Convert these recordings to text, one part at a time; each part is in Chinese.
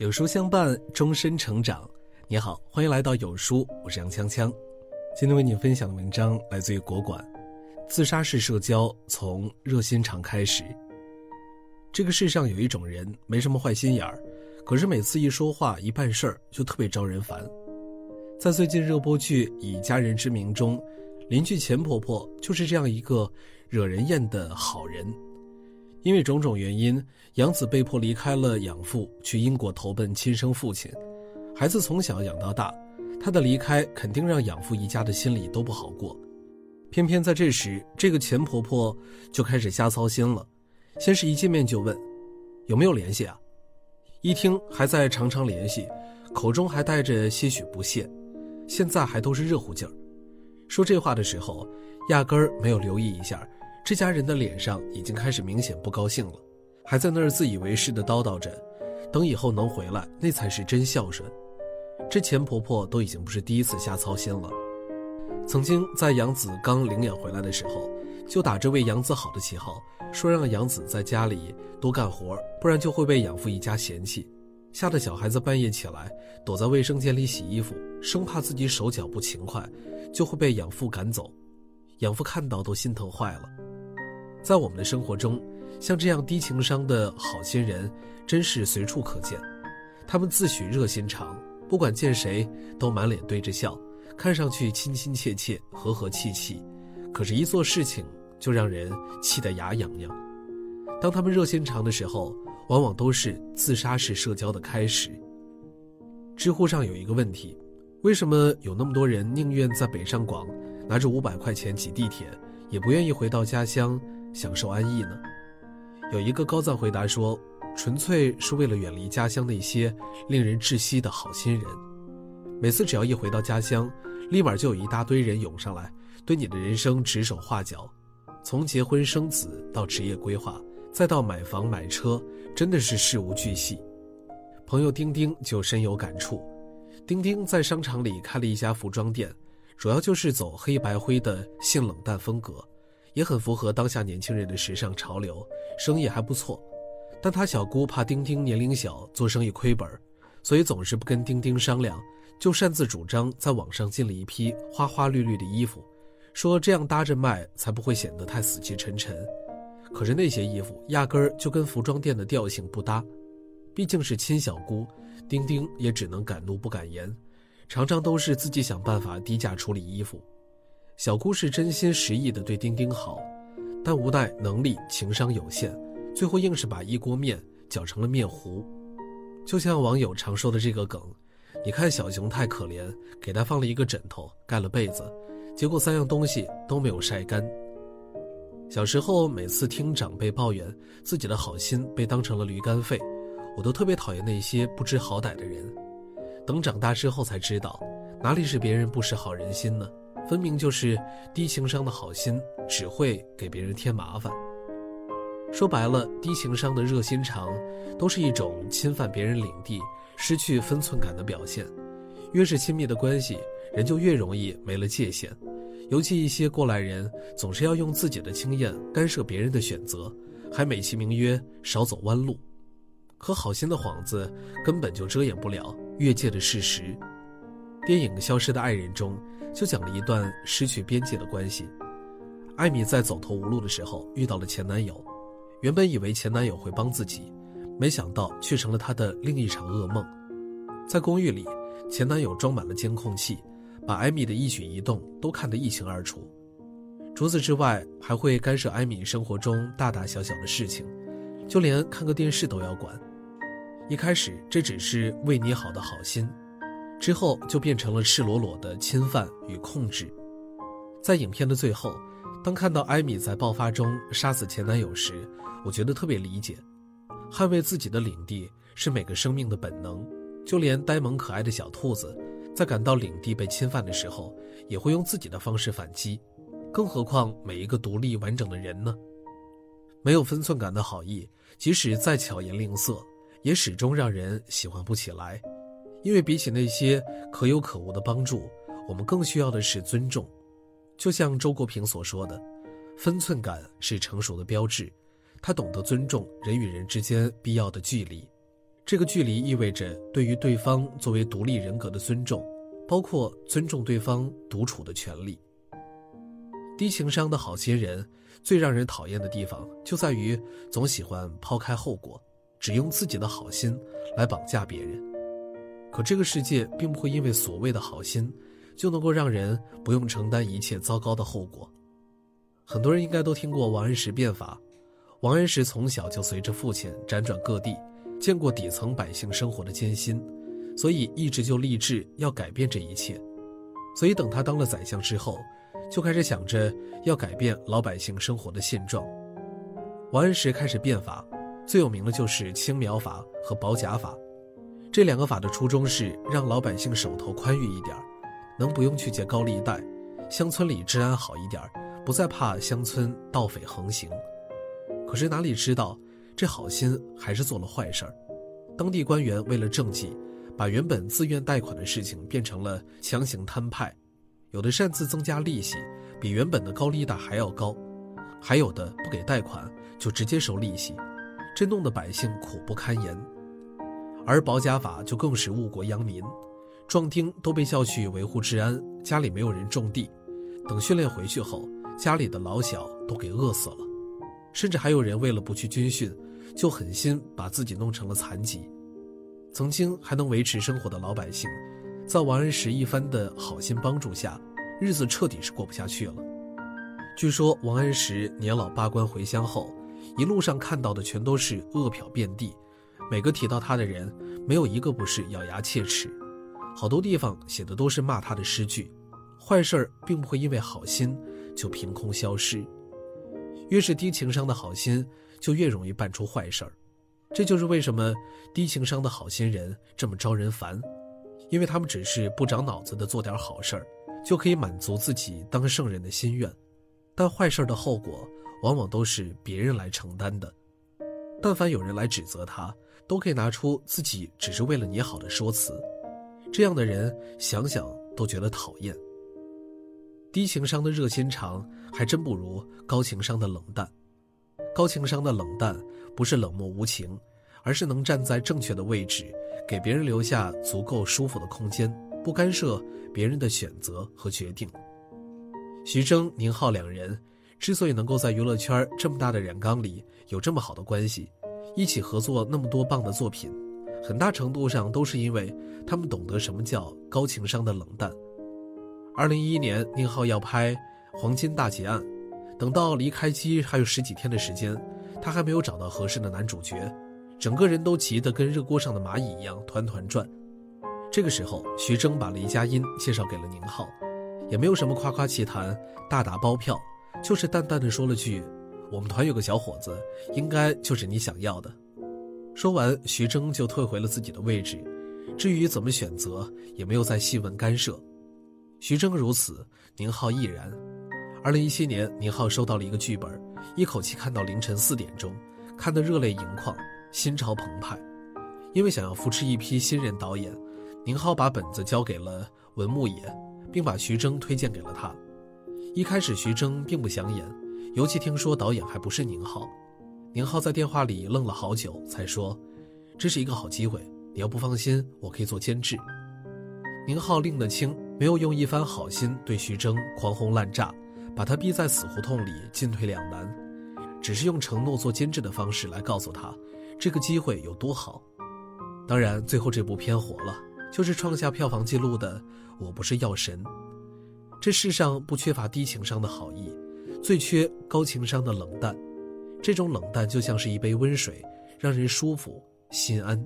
有书相伴，终身成长。你好，欢迎来到有书，我是杨锵锵。今天为你分享的文章来自于国馆。自杀式社交从热心肠开始。这个世上有一种人，没什么坏心眼儿，可是每次一说话、一办事儿就特别招人烦。在最近热播剧《以家人之名》中，邻居钱婆婆就是这样一个惹人厌的好人。因为种种原因，杨子被迫离开了养父，去英国投奔亲生父亲。孩子从小养到大，他的离开肯定让养父一家的心里都不好过。偏偏在这时，这个钱婆婆就开始瞎操心了。先是一见面就问：“有没有联系啊？”一听还在常常联系，口中还带着些许不屑。现在还都是热乎劲儿。说这话的时候，压根儿没有留意一下。这家人的脸上已经开始明显不高兴了，还在那儿自以为是的叨叨着，等以后能回来，那才是真孝顺。这前婆婆都已经不是第一次瞎操心了，曾经在杨子刚领养回来的时候，就打着为杨子好的旗号，说让杨子在家里多干活，不然就会被养父一家嫌弃，吓得小孩子半夜起来躲在卫生间里洗衣服，生怕自己手脚不勤快，就会被养父赶走。养父看到都心疼坏了。在我们的生活中，像这样低情商的好心人，真是随处可见。他们自诩热心肠，不管见谁都满脸堆着笑，看上去亲亲切切、和和气气，可是，一做事情就让人气得牙痒痒。当他们热心肠的时候，往往都是自杀式社交的开始。知乎上有一个问题：为什么有那么多人宁愿在北上广拿着五百块钱挤地铁，也不愿意回到家乡？享受安逸呢？有一个高赞回答说：“纯粹是为了远离家乡那些令人窒息的好心人。每次只要一回到家乡，立马就有一大堆人涌上来，对你的人生指手画脚，从结婚生子到职业规划，再到买房买车，真的是事无巨细。”朋友丁丁就深有感触。丁丁在商场里开了一家服装店，主要就是走黑白灰的性冷淡风格。也很符合当下年轻人的时尚潮流，生意还不错。但他小姑怕丁丁年龄小，做生意亏本，所以总是不跟丁丁商量，就擅自主张在网上进了一批花花绿绿的衣服，说这样搭着卖才不会显得太死气沉沉。可是那些衣服压根儿就跟服装店的调性不搭，毕竟是亲小姑，丁丁也只能敢怒不敢言，常常都是自己想办法低价处理衣服。小姑是真心实意的对丁丁好，但无奈能力情商有限，最后硬是把一锅面搅成了面糊。就像网友常说的这个梗：“你看小熊太可怜，给他放了一个枕头，盖了被子，结果三样东西都没有晒干。”小时候每次听长辈抱怨自己的好心被当成了驴肝肺，我都特别讨厌那些不知好歹的人。等长大之后才知道，哪里是别人不识好人心呢？分明就是低情商的好心，只会给别人添麻烦。说白了，低情商的热心肠，都是一种侵犯别人领地、失去分寸感的表现。越是亲密的关系，人就越容易没了界限。尤其一些过来人，总是要用自己的经验干涉别人的选择，还美其名曰少走弯路。可好心的幌子，根本就遮掩不了越界的事实。电影《消失的爱人》中，就讲了一段失去边界的关系。艾米在走投无路的时候遇到了前男友，原本以为前男友会帮自己，没想到却成了她的另一场噩梦。在公寓里，前男友装满了监控器，把艾米的一举一动都看得一清二楚。除此之外，还会干涉艾米生活中大大小小的事情，就连看个电视都要管。一开始，这只是为你好的好心。之后就变成了赤裸裸的侵犯与控制。在影片的最后，当看到艾米在爆发中杀死前男友时，我觉得特别理解。捍卫自己的领地是每个生命的本能，就连呆萌可爱的小兔子，在感到领地被侵犯的时候，也会用自己的方式反击。更何况每一个独立完整的人呢？没有分寸感的好意，即使再巧言令色，也始终让人喜欢不起来。因为比起那些可有可无的帮助，我们更需要的是尊重。就像周国平所说的，分寸感是成熟的标志。他懂得尊重人与人之间必要的距离。这个距离意味着对于对方作为独立人格的尊重，包括尊重对方独处的权利。低情商的好心人，最让人讨厌的地方就在于总喜欢抛开后果，只用自己的好心来绑架别人。可这个世界并不会因为所谓的好心，就能够让人不用承担一切糟糕的后果。很多人应该都听过王安石变法，王安石从小就随着父亲辗转各地，见过底层百姓生活的艰辛，所以一直就立志要改变这一切。所以等他当了宰相之后。就开始想着要改变老百姓生活的现状。王安石开始变法，最有名的就是青苗法和保甲法。这两个法的初衷是让老百姓手头宽裕一点能不用去借高利贷，乡村里治安好一点不再怕乡村盗匪横行。可是哪里知道，这好心还是做了坏事儿。当地官员为了政绩，把原本自愿贷款的事情变成了强行摊派。有的擅自增加利息，比原本的高利贷还要高；还有的不给贷款就直接收利息，这弄得百姓苦不堪言。而保甲法就更是误国殃民，壮丁都被叫去维护治安，家里没有人种地，等训练回去后，家里的老小都给饿死了，甚至还有人为了不去军训，就狠心把自己弄成了残疾。曾经还能维持生活的老百姓。在王安石一番的好心帮助下，日子彻底是过不下去了。据说王安石年老罢官回乡后，一路上看到的全都是饿殍遍地，每个提到他的人，没有一个不是咬牙切齿。好多地方写的都是骂他的诗句。坏事儿并不会因为好心就凭空消失，越是低情商的好心，就越容易办出坏事儿。这就是为什么低情商的好心人这么招人烦。因为他们只是不长脑子的做点好事儿，就可以满足自己当圣人的心愿，但坏事儿的后果往往都是别人来承担的。但凡有人来指责他，都可以拿出自己只是为了你好的说辞。这样的人想想都觉得讨厌。低情商的热心肠还真不如高情商的冷淡。高情商的冷淡不是冷漠无情，而是能站在正确的位置。给别人留下足够舒服的空间，不干涉别人的选择和决定。徐峥、宁浩两人之所以能够在娱乐圈这么大的染缸里有这么好的关系，一起合作那么多棒的作品，很大程度上都是因为他们懂得什么叫高情商的冷淡。二零一一年，宁浩要拍《黄金大劫案》，等到离开机还有十几天的时间，他还没有找到合适的男主角。整个人都急得跟热锅上的蚂蚁一样团团转。这个时候，徐峥把雷佳音介绍给了宁浩，也没有什么夸夸其谈、大打包票，就是淡淡的说了句：“我们团有个小伙子，应该就是你想要的。”说完，徐峥就退回了自己的位置。至于怎么选择，也没有再细问干涉。徐峥如此，宁浩亦然。二零一七年，宁浩收到了一个剧本，一口气看到凌晨四点钟，看得热泪盈眶。心潮澎湃，因为想要扶持一批新人导演，宁浩把本子交给了文牧野，并把徐峥推荐给了他。一开始徐峥并不想演，尤其听说导演还不是宁浩。宁浩在电话里愣了好久，才说：“这是一个好机会，你要不放心，我可以做监制。”宁浩拎得清，没有用一番好心对徐峥狂轰滥炸，把他逼在死胡同里进退两难，只是用承诺做监制的方式来告诉他。这个机会有多好？当然，最后这部片火了，就是创下票房纪录的《我不是药神》。这世上不缺乏低情商的好意，最缺高情商的冷淡。这种冷淡就像是一杯温水，让人舒服心安。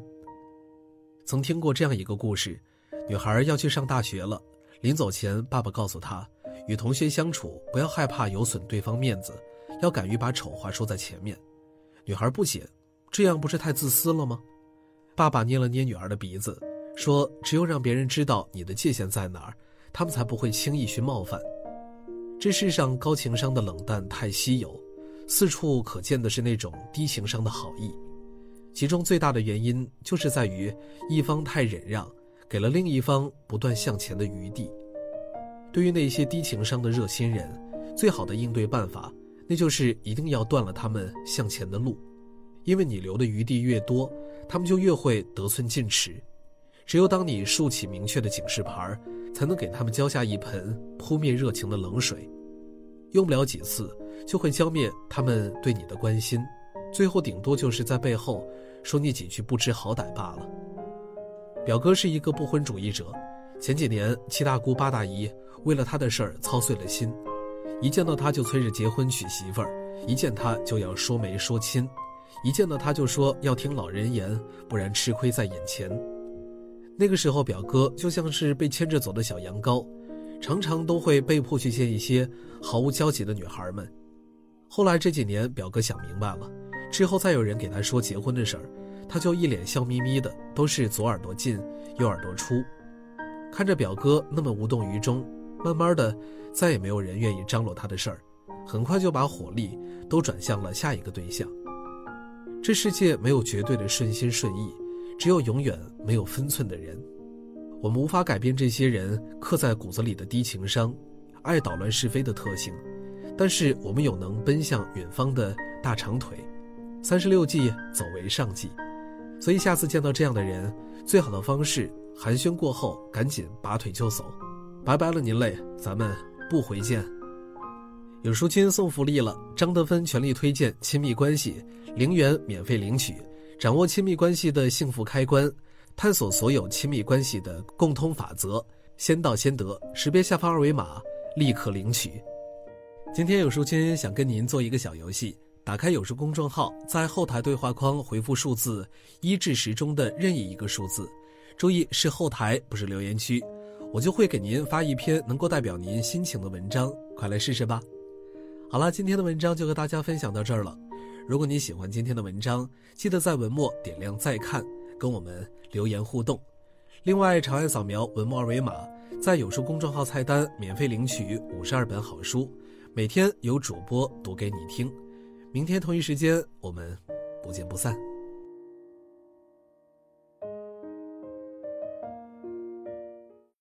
曾听过这样一个故事：女孩要去上大学了，临走前，爸爸告诉她，与同学相处不要害怕有损对方面子，要敢于把丑话说在前面。女孩不解。这样不是太自私了吗？爸爸捏了捏女儿的鼻子，说：“只有让别人知道你的界限在哪儿，他们才不会轻易去冒犯。”这世上高情商的冷淡太稀有，四处可见的是那种低情商的好意。其中最大的原因就是在于一方太忍让，给了另一方不断向前的余地。对于那些低情商的热心人，最好的应对办法，那就是一定要断了他们向前的路。因为你留的余地越多，他们就越会得寸进尺。只有当你竖起明确的警示牌，才能给他们浇下一盆扑灭热情的冷水。用不了几次，就会浇灭他们对你的关心，最后顶多就是在背后说你几句不知好歹罢了。表哥是一个不婚主义者，前几年七大姑八大姨为了他的事儿操碎了心，一见到他就催着结婚娶媳妇儿，一见他就要说媒说亲，一见到他就说要听老人言，不然吃亏在眼前。那个时候，表哥就像是被牵着走的小羊羔，常常都会被迫去见一些毫无交集的女孩们。后来这几年，表哥想明白了，之后再有人给他说结婚的事儿，他就一脸笑眯眯的，都是左耳朵进右耳朵出。看着表哥那么无动于衷，慢慢的，再也没有人愿意张罗他的事儿，很快就把火力都转向了下一个对象。这世界没有绝对的顺心顺意。只有永远没有分寸的人，我们无法改变这些人刻在骨子里的低情商、爱捣乱是非的特性，但是我们有能奔向远方的大长腿。三十六计，走为上计。所以下次见到这样的人，最好的方式寒暄过后赶紧拔腿就走。拜拜了您嘞，咱们不回见。有书君送福利了，张德芬全力推荐亲密关系，零元免费领取。掌握亲密关系的幸福开关，探索所有亲密关系的共通法则，先到先得。识别下方二维码，立刻领取。今天有书君想跟您做一个小游戏，打开有书公众号，在后台对话框回复数字一至十中的任意一个数字，注意是后台，不是留言区，我就会给您发一篇能够代表您心情的文章，快来试试吧。好了，今天的文章就和大家分享到这儿了。如果你喜欢今天的文章，记得在文末点亮再看，跟我们留言互动。另外，长按扫描文末二维码，在有书公众号菜单免费领取五十二本好书，每天有主播读给你听。明天同一时间，我们不见不散。